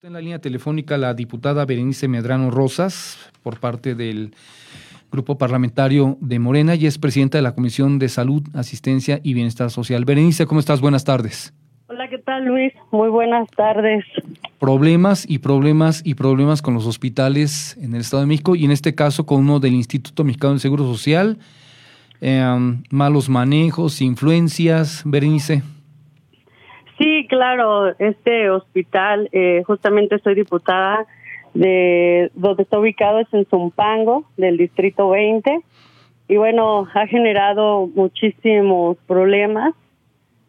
En la línea telefónica la diputada Berenice Medrano Rosas, por parte del Grupo Parlamentario de Morena, y es presidenta de la Comisión de Salud, Asistencia y Bienestar Social. Berenice, ¿cómo estás? Buenas tardes. Hola, ¿qué tal Luis? Muy buenas tardes. Problemas y problemas y problemas con los hospitales en el Estado de México y en este caso con uno del Instituto Mexicano del Seguro Social, em, malos manejos, influencias, Berenice. Sí, claro, este hospital, eh, justamente soy diputada de donde está ubicado es en Zumpango, del distrito 20, y bueno, ha generado muchísimos problemas.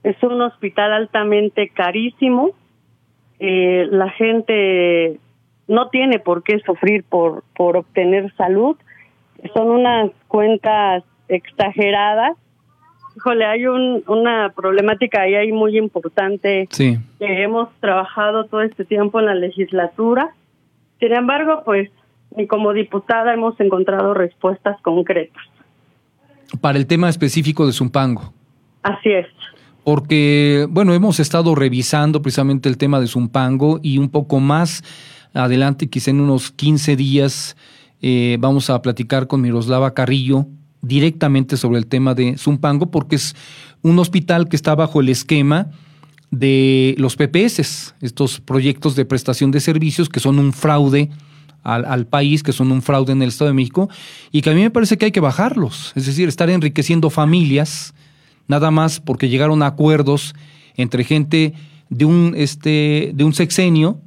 Es un hospital altamente carísimo. Eh, la gente no tiene por qué sufrir por, por obtener salud. Son unas cuentas exageradas Híjole, hay un, una problemática ahí, muy importante sí. que hemos trabajado todo este tiempo en la legislatura. Sin embargo, pues ni como diputada hemos encontrado respuestas concretas. Para el tema específico de Zumpango. Así es. Porque, bueno, hemos estado revisando precisamente el tema de Zumpango y un poco más adelante, quizá en unos 15 días, eh, vamos a platicar con Miroslava Carrillo, directamente sobre el tema de Zumpango porque es un hospital que está bajo el esquema de los PPS, estos proyectos de prestación de servicios que son un fraude al, país, que son un fraude en el Estado de México, y que a mí me parece que hay que bajarlos, es decir, estar enriqueciendo familias, nada más porque llegaron a acuerdos entre gente de un, este, de un sexenio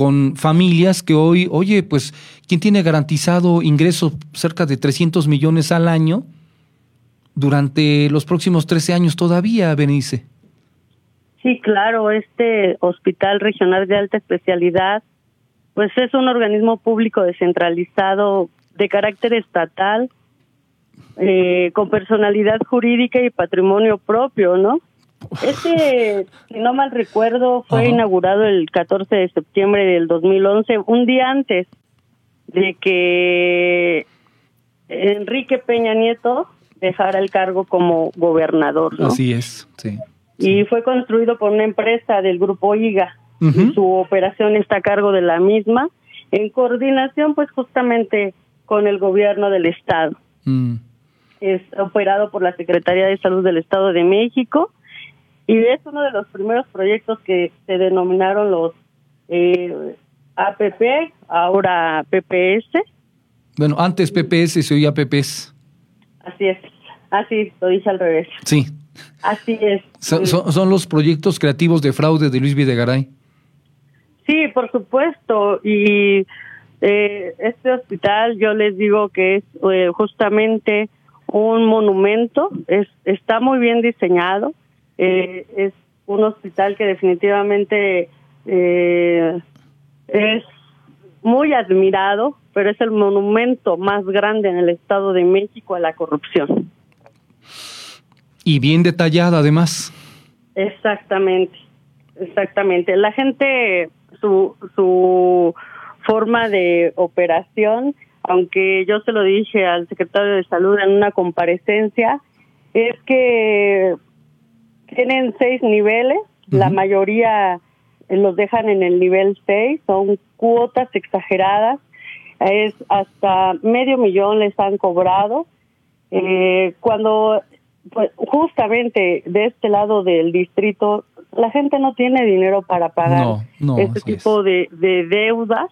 con familias que hoy, oye, pues, ¿quién tiene garantizado ingresos cerca de 300 millones al año durante los próximos 13 años todavía, Benice? Sí, claro, este Hospital Regional de Alta Especialidad, pues es un organismo público descentralizado de carácter estatal, eh, con personalidad jurídica y patrimonio propio, ¿no? Este, si no mal recuerdo, fue inaugurado el 14 de septiembre del 2011, un día antes de que Enrique Peña Nieto dejara el cargo como gobernador. ¿no? Así es, sí. Y fue construido por una empresa del grupo IGA. Uh -huh. y su operación está a cargo de la misma, en coordinación, pues justamente con el gobierno del Estado. Mm. Es operado por la Secretaría de Salud del Estado de México y es uno de los primeros proyectos que se denominaron los eh, APP, ahora PPS. Bueno, antes PPS se oía PPS. Así es, así lo dije al revés. Sí. Así es. Son, son, son los proyectos creativos de fraude de Luis Videgaray. Sí, por supuesto. Y eh, este hospital, yo les digo que es eh, justamente un monumento, es, está muy bien diseñado eh, es un hospital que definitivamente eh, es muy admirado, pero es el monumento más grande en el Estado de México a la corrupción. Y bien detallada además. Exactamente, exactamente. La gente, su, su forma de operación, aunque yo se lo dije al secretario de Salud en una comparecencia, es que tienen seis niveles, uh -huh. la mayoría los dejan en el nivel seis, son cuotas exageradas, es hasta medio millón les han cobrado. Eh, cuando pues, justamente de este lado del distrito, la gente no tiene dinero para pagar no, no, este tipo de, de deudas.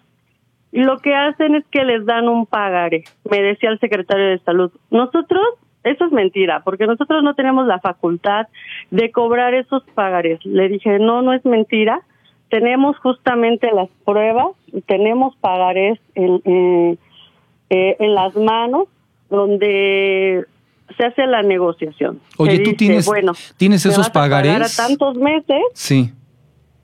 Y lo que hacen es que les dan un pagaré. Me decía el secretario de salud, nosotros eso es mentira, porque nosotros no tenemos la facultad de cobrar esos pagares. Le dije, no, no es mentira. Tenemos justamente las pruebas, tenemos pagares en, eh, eh, en las manos donde se hace la negociación. Oye, tú dice, tienes, bueno, ¿tienes esos pagares. Pagar a tantos meses. Sí.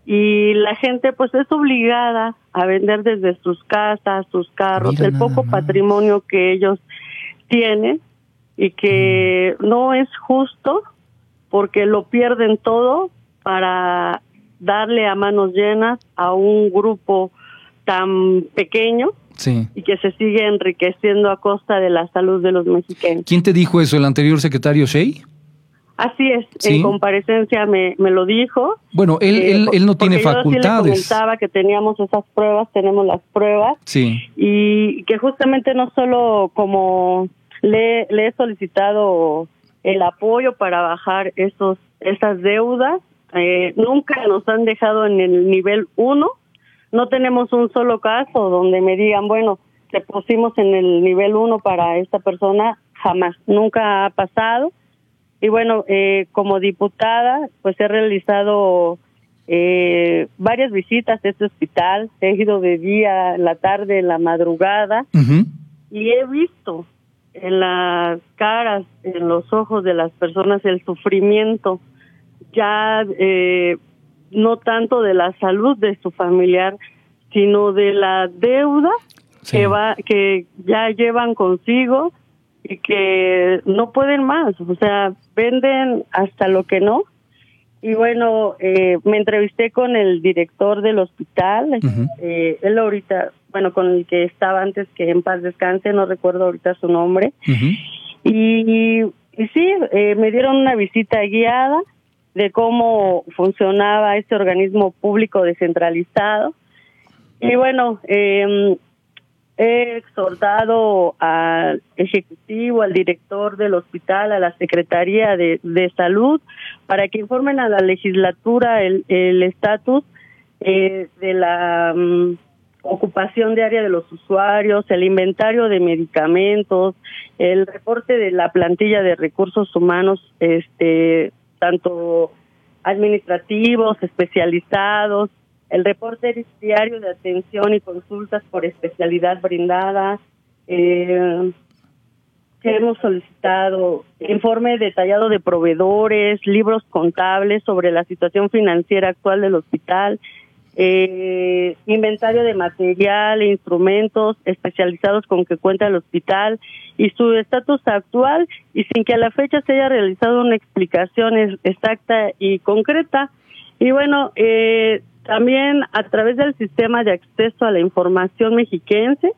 Y la gente pues es obligada a vender desde sus casas, sus carros, Mira el poco patrimonio que ellos tienen y que mm. no es justo porque lo pierden todo para darle a manos llenas a un grupo tan pequeño sí. y que se sigue enriqueciendo a costa de la salud de los mexicanos. ¿Quién te dijo eso? ¿El anterior secretario Shea? Así es, en comparecencia me, me lo dijo. Bueno, él, eh, él, él, no tiene facultades. Yo sí le comentaba que teníamos esas pruebas, tenemos las pruebas. Sí. Y que justamente no solo como le, le he solicitado el apoyo para bajar esos, esas deudas, eh, nunca nos han dejado en el nivel 1. No tenemos un solo caso donde me digan, bueno, te pusimos en el nivel 1 para esta persona, jamás, nunca ha pasado y bueno, eh, como diputada, pues he realizado eh, varias visitas a este hospital. He ido de día, la tarde, en la madrugada. Y he visto en las caras, en los ojos de las personas el sufrimiento, ya eh, no tanto de la salud de su familiar, sino de la deuda que va que ya llevan consigo y que no pueden más, o sea, venden hasta lo que no. Y bueno, eh, me entrevisté con el director del hospital, eh, él ahorita, bueno, con el que estaba antes que en paz descanse, no recuerdo ahorita su nombre. y, y, sí, eh, me dieron una visita guiada de cómo funcionaba este organismo público descentralizado. Y bueno, eh, He exhortado al ejecutivo, al director del hospital, a la Secretaría de, Salud, para que informen a la legislatura el estatus eh, de la mm, ocupación diaria de los usuarios, el inventario de medicamentos, el reporte de la plantilla de recursos humanos, este, tanto administrativos, especializados, el reporte diario de atención y consultas por especialidad brindada, eh, que hemos solicitado informe detallado de proveedores, libros contables sobre la situación financiera actual del hospital, eh, inventario de material e instrumentos especializados con que cuenta el hospital y su estatus actual y sin que a la fecha se haya realizado una explicación exacta y concreta. Y bueno, eh, también a través del sistema de acceso a la información mexiquense,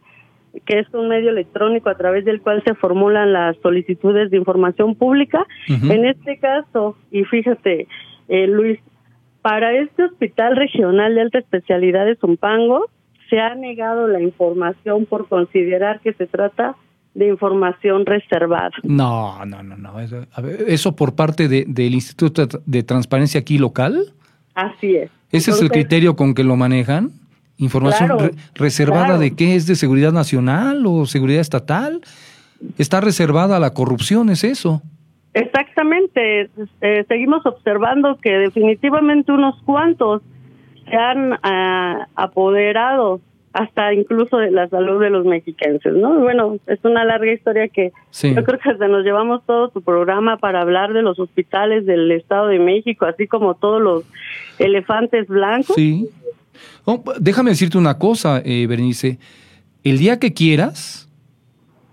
que es un medio electrónico a través del cual se formulan las solicitudes de información pública. En este caso, y fíjate, eh, Luis, para este hospital regional de alta especialidad de Zumpango, se ha negado la información por considerar que se trata de información reservada. No, no, no, no. Eso, ¿eso por parte de, del Instituto de Transparencia aquí local. Así es. ¿Ese es el criterio con que lo manejan? ¿Información reservada de qué? ¿Es de seguridad nacional o seguridad estatal? ¿Está reservada a la corrupción? ¿Es eso? Exactamente. Eh, seguimos observando que definitivamente unos cuantos se han ah, apoderado hasta incluso de la salud de los mexicanos, ¿no? Bueno, es una larga historia que yo creo que hasta nos llevamos todo tu programa para hablar de los hospitales del Estado de México, así como todos los elefantes blancos. Sí. Oh, déjame decirte una cosa, eh, Berenice. El día que quieras,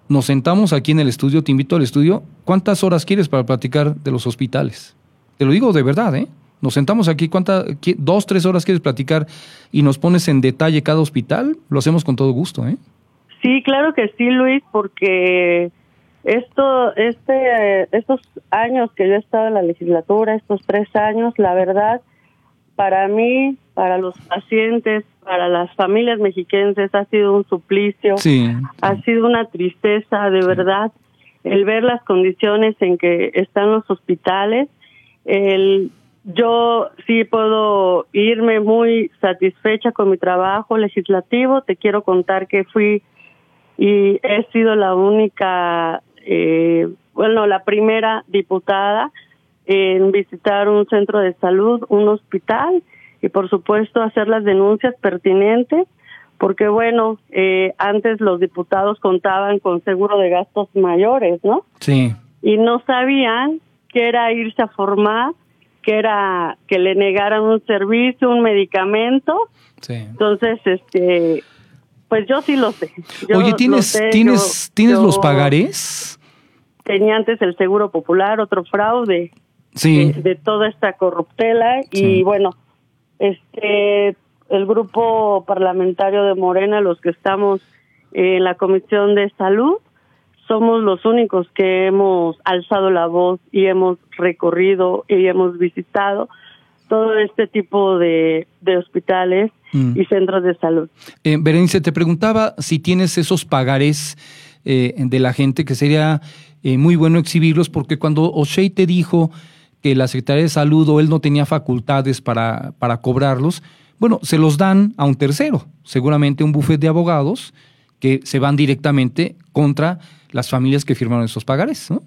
nos sentamos aquí en el estudio, te invito al estudio. ¿Cuántas horas quieres para platicar de los hospitales? Te lo digo de verdad, ¿eh? Nos sentamos aquí, ¿cuántas, dos, tres horas quieres platicar y nos pones en detalle cada hospital? Lo hacemos con todo gusto, ¿eh? Sí, claro que sí, Luis, porque esto, este, estos años que yo he estado en la legislatura, estos tres años, la verdad, para mí, para los pacientes, para las familias mexiquenses, ha sido un suplicio, sí. ha sido una tristeza, de verdad, el ver las condiciones en que están los hospitales, el yo sí puedo irme muy satisfecha con mi trabajo legislativo. Te quiero contar que fui y he sido la única, eh, bueno, la primera diputada en visitar un centro de salud, un hospital y por supuesto hacer las denuncias pertinentes porque bueno, eh, antes los diputados contaban con seguro de gastos mayores, ¿no? Sí. Y no sabían que era irse a formar que era que le negaran un servicio, un medicamento. Sí. Entonces, este, pues yo sí lo sé. Oye, ¿tienes, ¿tienes, ¿tienes los pagarés? Tenía antes el Seguro Popular, otro fraude sí. de, toda esta corruptela y bueno, este, el grupo parlamentario de Morena, los que estamos en la Comisión de Salud, somos los únicos que hemos alzado la voz y hemos recorrido y hemos visitado todo este tipo de, hospitales mm. y centros de salud. Eh, Berenice, te preguntaba si tienes esos pagarés eh, de la gente, que sería eh, muy bueno exhibirlos, porque cuando O'Shea te dijo que la Secretaría de Salud o él no tenía facultades para, para cobrarlos, bueno, se los dan a un tercero, seguramente un bufete de abogados que se van directamente contra las familias que firmaron esos pagares, ¿no?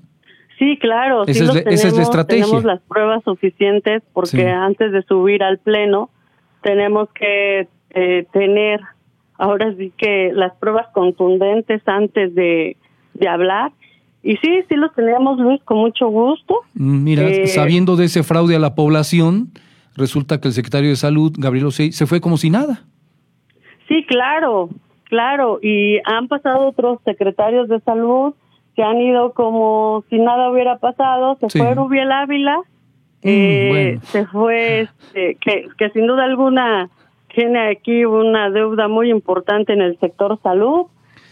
Sí, claro, esa, es, la estrategia. Tenemos las pruebas suficientes porque antes de subir al pleno tenemos que eh, tener ahora sí que las pruebas contundentes antes de, de hablar y sí, sí los teníamos, Luis, con mucho gusto. Mm, mira, eh, sabiendo de ese fraude a la población, resulta que el secretario de Salud, Gabriel Osei, se fue como si nada. Sí, claro, claro. Y han pasado otros secretarios de salud que han ido como si nada hubiera pasado. Se fue Rubiel Ávila, mm, eh, se fue, este, que, que sin duda alguna tiene aquí una deuda muy importante en el sector salud.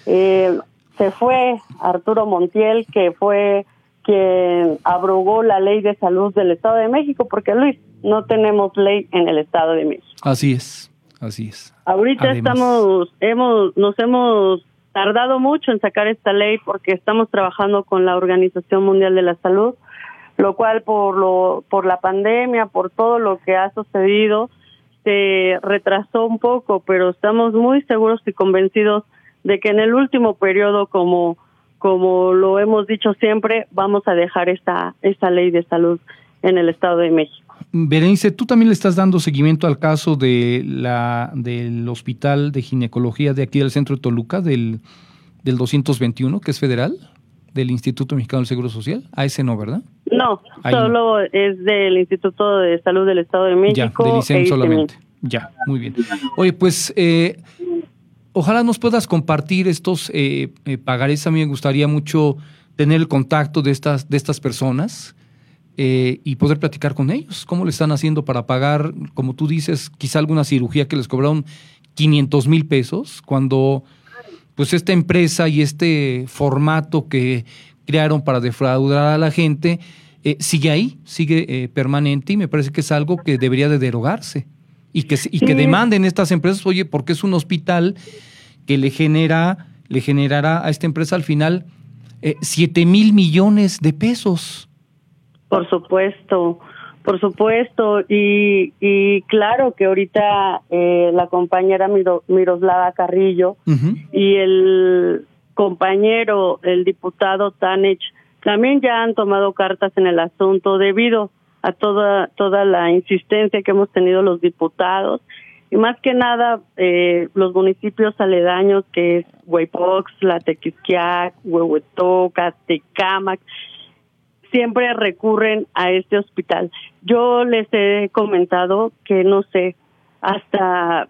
Eh, se fue Arturo Montiel, que fue quien abrogó la ley de salud del Estado de México, porque Luis, no tenemos ley en el Estado de México. Así es, así es. Ahorita estamos, hemos, nos hemos tardado mucho en sacar esta ley porque estamos trabajando con la Organización Mundial de la Salud, lo cual por lo, por la pandemia, por todo lo que ha sucedido, se retrasó un poco, pero estamos muy seguros y convencidos de que en el último periodo, como, como lo hemos dicho siempre, vamos a dejar esta, esta ley de salud en el Estado de México. Berenice, tú también le estás dando seguimiento al caso de la, del Hospital de Ginecología de aquí del centro de Toluca, del, del 221, que es federal, del Instituto Mexicano del Seguro Social. A ese no, ¿verdad? No, solo es del Instituto de Salud del Estado de México. Ya, del ICEM e solamente. Ya, muy bien. Oye, pues eh, ojalá nos puedas compartir estos eh, eh, pagarés. A mí me gustaría mucho tener el contacto de estas, de estas personas eh, y poder platicar con ellos. ¿Cómo le están haciendo para pagar, como tú dices, quizá alguna cirugía que les cobraron 500 mil pesos cuando pues esta empresa y este formato que crearon para defraudar a la gente sigue ahí, sigue permanente y me parece que es algo que debería de derogarse y que, y que demanden estas empresas, oye, porque es un hospital que le genera, le generará a esta empresa al final eh, 7 mil millones de pesos. Por supuesto, por supuesto, y, y claro que ahorita eh, la compañera Miroslava Carrillo y el compañero, el diputado Tanech, también ya han tomado cartas en el asunto debido a toda, toda la insistencia que hemos tenido los diputados y más que nada eh, los municipios aledaños que es Huaypox, La Tequisquiac, Huehuetoca, Tecamac, siempre recurren a este hospital. Yo les he comentado que no sé, hasta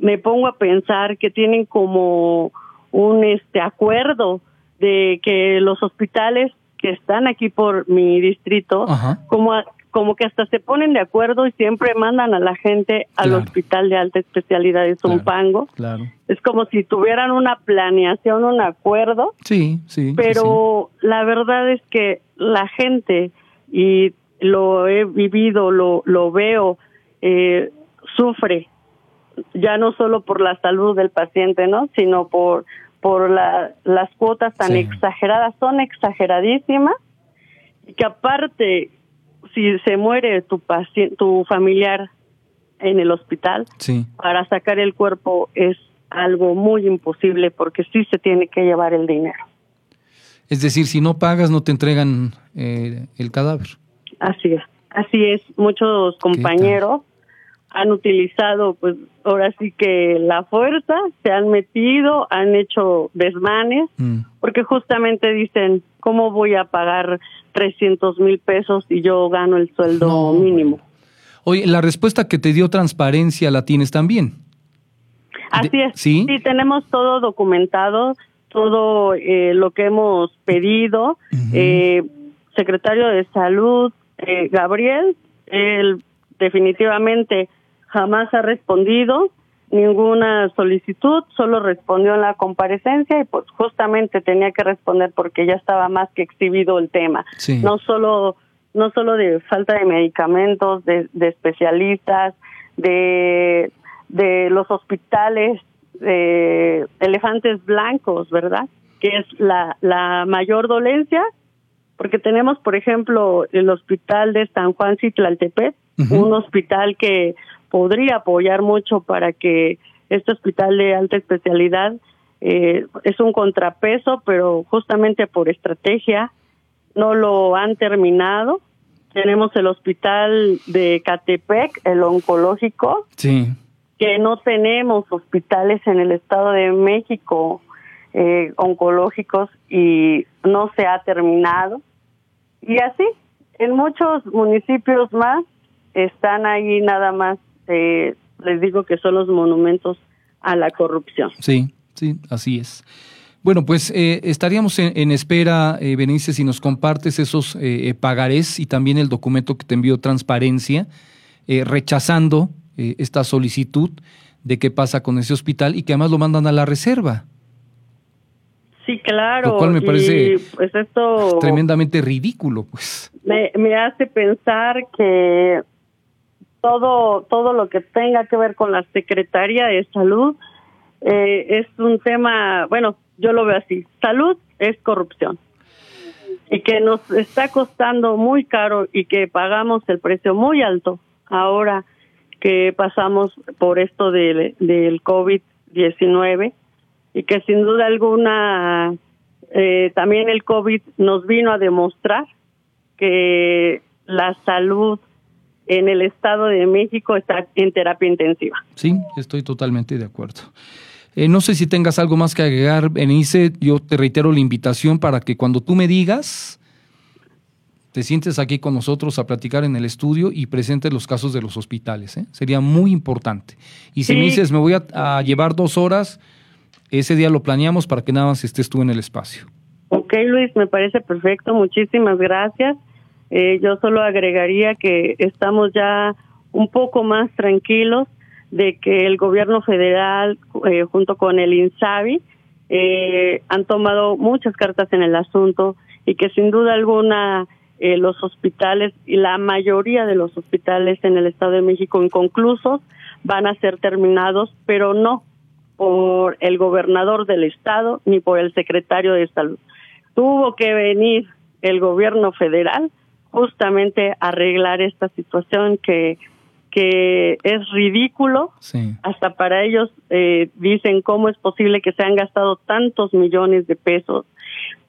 me pongo a pensar que tienen como un este acuerdo de que los hospitales que están aquí por mi distrito, como como que hasta se ponen de acuerdo y siempre mandan a la gente al hospital de alta especialidad de Zumpango. Claro, Es como si tuvieran una planeación, un acuerdo. Sí, sí. Pero la verdad es que la gente, y lo he vivido, lo, lo veo, eh, sufre, ya no solo por la salud del paciente, ¿no? Sino por, por la, las cuotas tan exageradas, son exageradísimas y que aparte si se muere tu tu familiar en el hospital, para sacar el cuerpo es algo muy imposible porque sí se tiene que llevar el dinero. Es decir, si no pagas no te entregan eh, el cadáver. Así es, así es. Muchos compañeros han utilizado, pues ahora sí que la fuerza, se han metido, han hecho desmanes, mm. porque justamente dicen, ¿cómo voy a pagar 300 mil pesos y yo gano el sueldo mínimo. Oye, la respuesta que te dio transparencia la tienes también. Así es. ¿sí? tenemos todo documentado, todo eh, lo que hemos pedido. Eh, secretario de Salud, eh, Gabriel, él definitivamente jamás ha respondido. ninguna solicitud, solo respondió en la comparecencia y pues justamente tenía que responder porque ya estaba más que exhibido el tema. No solo no solo de falta de medicamentos, de, especialistas, de, de los hospitales de elefantes blancos, ¿verdad? Que es la, la mayor dolencia, porque tenemos, por ejemplo, el hospital de San Juan Citlaltepec, un hospital que podría apoyar mucho para que este hospital de alta especialidad eh, es un contrapeso, pero justamente por estrategia no lo han terminado. Tenemos el hospital de Catepec, el oncológico, sí. que no tenemos hospitales en el Estado de México eh, oncológicos y no se ha terminado. Y así, en muchos municipios más están ahí nada más eh, les digo que son los monumentos a la corrupción. Sí, sí, así es. Bueno, pues eh, estaríamos en, espera, eh, Benice, si nos compartes esos eh, pagarés y también el documento que te envió Transparencia, rechazando esta solicitud de qué pasa con ese hospital y que además lo mandan a la reserva. Sí, claro. Lo cual me parece pues esto tremendamente ridículo, pues. Me, me hace pensar que todo, todo lo que tenga que ver con la Secretaría de Salud eh, es un tema, bueno, yo lo veo así, salud es corrupción. Y que nos está costando muy caro y que pagamos el precio muy alto ahora que pasamos por esto del COVID-19 y que sin duda alguna eh, también el COVID nos vino a demostrar que la salud en el Estado de México está en terapia intensiva. Sí, estoy totalmente de acuerdo. Eh, no sé si tengas algo más que agregar, Benice. Yo te reitero la invitación para que cuando tú me digas, te sientes aquí con nosotros a platicar en el estudio y presentes los casos de los hospitales. ¿eh? Sería muy importante. Y si me dices, me voy a, llevar dos horas, ese día lo planeamos para que nada más estés tú en el espacio. Ok, Luis, me parece perfecto. Muchísimas gracias. Eh, yo solo agregaría que estamos ya un poco más tranquilos de que el gobierno federal, eh, junto con el INSABI, eh, han tomado muchas cartas en el asunto y que sin duda alguna los hospitales y la mayoría de los hospitales en el Estado de México inconclusos van a ser terminados, pero no por el gobernador del Estado ni por el secretario de Salud. Tuvo que venir el gobierno federal justamente arreglar esta situación que que es ridículo. Hasta para ellos eh, dicen cómo es posible que se han gastado tantos millones de pesos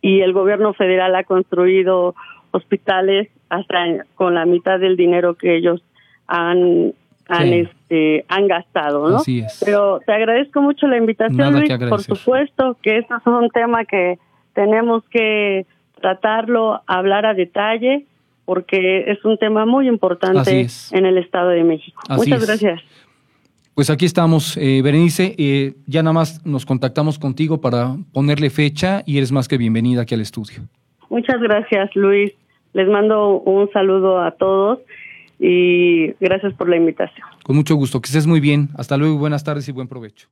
y el gobierno federal ha construido hospitales hasta con la mitad del dinero que ellos han han este han gastado, ¿no? Pero te agradezco mucho la invitación, Luis, por supuesto que este es un tema que tenemos que tratarlo, hablar a detalle porque es un tema muy importante en el Estado de México. Muchas gracias. Pues aquí estamos, eh, Berenice. Eh, ya nada más nos contactamos contigo para ponerle fecha y eres más que bienvenida aquí al estudio. Muchas gracias, Luis. Les mando un saludo a todos y gracias por la invitación. Con mucho gusto, que estés muy bien. Hasta luego, buenas tardes y buen provecho.